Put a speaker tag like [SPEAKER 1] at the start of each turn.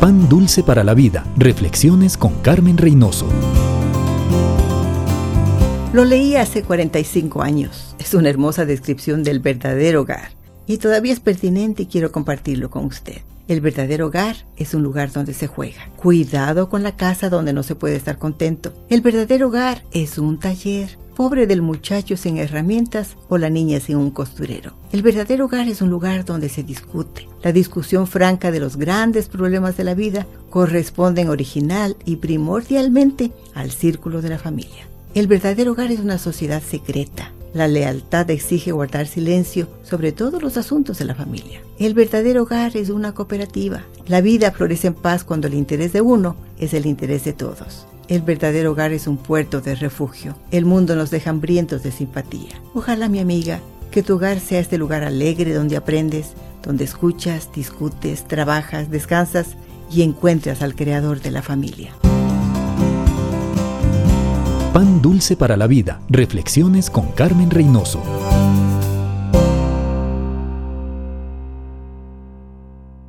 [SPEAKER 1] Pan Dulce para la Vida. Reflexiones con Carmen Reynoso.
[SPEAKER 2] Lo leí hace 45 años. Es una hermosa descripción del verdadero hogar. Y todavía es pertinente y quiero compartirlo con usted. El verdadero hogar es un lugar donde se juega. Cuidado con la casa donde no se puede estar contento. El verdadero hogar es un taller pobre del muchacho sin herramientas o la niña sin un costurero. El verdadero hogar es un lugar donde se discute. La discusión franca de los grandes problemas de la vida corresponden original y primordialmente al círculo de la familia. El verdadero hogar es una sociedad secreta. La lealtad exige guardar silencio sobre todos los asuntos de la familia. El verdadero hogar es una cooperativa. La vida florece en paz cuando el interés de uno es el interés de todos. El verdadero hogar es un puerto de refugio. El mundo nos deja hambrientos de simpatía. Ojalá, mi amiga, que tu hogar sea este lugar alegre donde aprendes, donde escuchas, discutes, trabajas, descansas y encuentras al creador de la familia.
[SPEAKER 1] Pan dulce para la vida. Reflexiones con Carmen Reynoso.